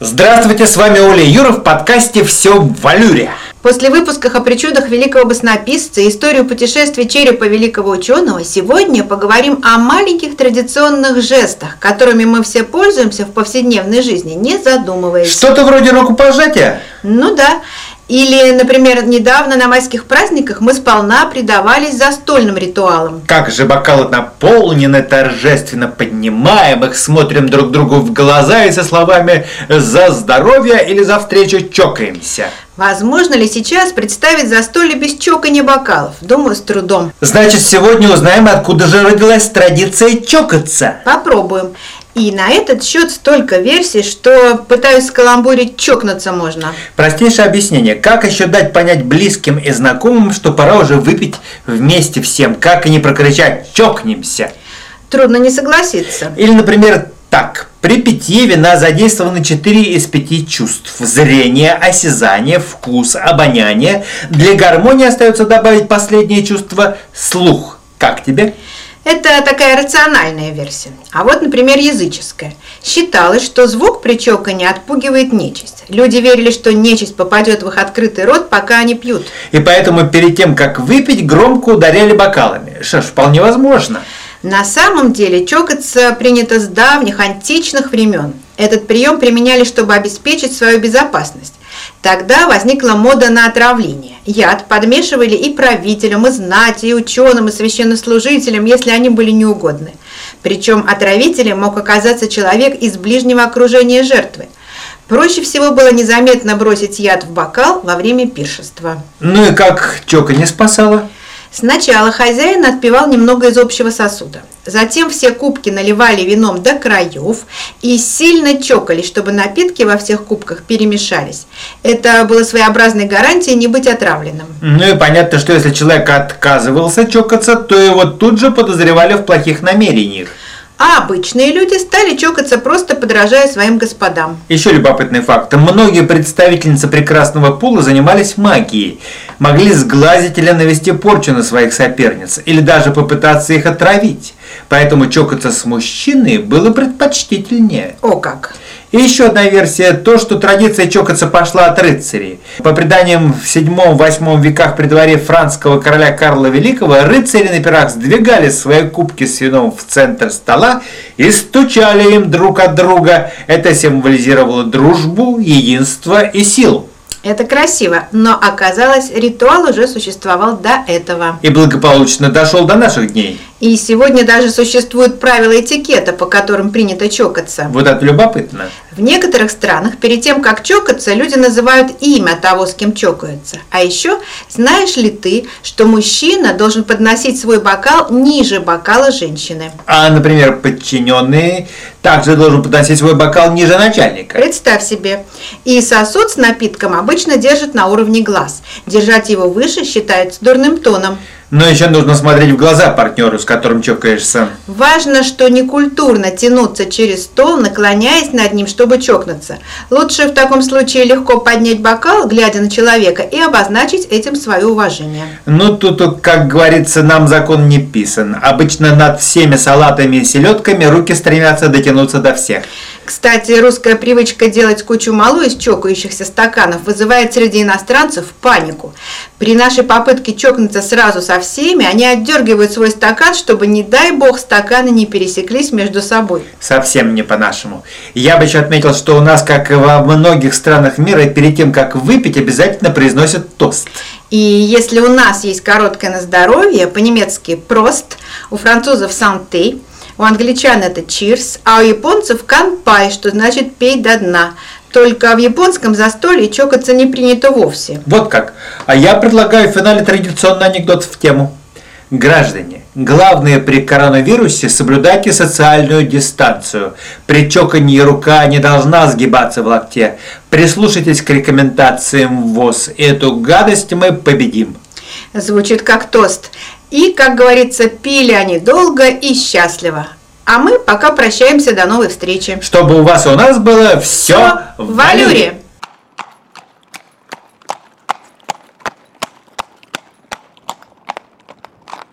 Здравствуйте, с вами Оля Юра в подкасте «Все в валюре». После выпусков о причудах великого баснописца и историю путешествия черепа великого ученого сегодня поговорим о маленьких традиционных жестах, которыми мы все пользуемся в повседневной жизни, не задумываясь. Что-то вроде рукопожатия? Ну да. Или, например, недавно на майских праздниках мы сполна предавались застольным ритуалам. Как же бокалы наполнены, торжественно поднимаем их, смотрим друг другу в глаза и со словами «за здоровье» или «за встречу» чокаемся. Возможно ли сейчас представить застолье без чокания бокалов? Думаю, с трудом. Значит, сегодня узнаем, откуда же родилась традиция чокаться. Попробуем. И на этот счет столько версий, что пытаюсь скаламбурить чокнуться можно. Простейшее объяснение. Как еще дать понять близким и знакомым, что пора уже выпить вместе всем? Как и не прокричать «чокнемся»? Трудно не согласиться. Или, например, так. При питье вина задействованы 4 из 5 чувств. Зрение, осязание, вкус, обоняние. Для гармонии остается добавить последнее чувство – слух. Как тебе? Это такая рациональная версия. А вот, например, языческая. Считалось, что звук при чокании отпугивает нечисть. Люди верили, что нечисть попадет в их открытый рот, пока они пьют. И поэтому перед тем, как выпить, громко ударяли бокалами. Что ж, вполне возможно. На самом деле чокаться принято с давних античных времен. Этот прием применяли, чтобы обеспечить свою безопасность. Тогда возникла мода на отравление. Яд подмешивали и правителям, и знати, и ученым, и священнослужителям, если они были неугодны. Причем отравителем мог оказаться человек из ближнего окружения жертвы. Проще всего было незаметно бросить яд в бокал во время пиршества. Ну и как чока не спасала? Сначала хозяин отпивал немного из общего сосуда. Затем все кубки наливали вином до краев и сильно чокали, чтобы напитки во всех кубках перемешались. Это было своеобразной гарантией не быть отравленным. Ну и понятно, что если человек отказывался чокаться, то его тут же подозревали в плохих намерениях. А обычные люди стали чокаться, просто подражая своим господам. Еще любопытный факт. Многие представительницы прекрасного пула занимались магией. Могли сглазить или навести порчу на своих соперниц, или даже попытаться их отравить. Поэтому чокаться с мужчиной было предпочтительнее. О как! И еще одна версия, то, что традиция чокаться пошла от рыцарей. По преданиям в 7-8 веках при дворе францского короля Карла Великого, рыцари на пирах сдвигали свои кубки с вином в центр стола и стучали им друг от друга. Это символизировало дружбу, единство и силу. Это красиво, но оказалось, ритуал уже существовал до этого. И благополучно дошел до наших дней. И сегодня даже существуют правила этикета, по которым принято чокаться. Вот это любопытно. В некоторых странах перед тем, как чокаться, люди называют имя того, с кем чокаются. А еще, знаешь ли ты, что мужчина должен подносить свой бокал ниже бокала женщины? А, например, подчиненный также должен подносить свой бокал ниже начальника. Представь себе. И сосуд с напитком обычно держат на уровне глаз. Держать его выше считается дурным тоном. Но еще нужно смотреть в глаза партнеру, с которым чокаешься. Важно, что не культурно тянуться через стол, наклоняясь над ним, чтобы чокнуться. Лучше в таком случае легко поднять бокал, глядя на человека, и обозначить этим свое уважение. Ну, тут, как говорится, нам закон не писан. Обычно над всеми салатами и селедками руки стремятся дотянуться до всех. Кстати, русская привычка делать кучу малу из чокающихся стаканов вызывает среди иностранцев панику. При нашей попытке чокнуться сразу со всеми, они отдергивают свой стакан, чтобы, не дай бог, стаканы не пересеклись между собой. Совсем не по-нашему. Я бы еще отметил, что у нас, как и во многих странах мира, перед тем, как выпить, обязательно произносят тост. И если у нас есть короткое на здоровье, по-немецки «прост», у французов «санте», у англичан это cheers, а у японцев канпай, что значит пей до дна. Только в японском застолье чокаться не принято вовсе. Вот как. А я предлагаю в финале традиционный анекдот в тему. Граждане, главное при коронавирусе соблюдайте социальную дистанцию. При чокании рука не должна сгибаться в локте. Прислушайтесь к рекомендациям ВОЗ. Эту гадость мы победим. Звучит как тост. И, как говорится, пили они долго и счастливо. А мы пока прощаемся до новой встречи. Чтобы у вас и у нас было все в валюре.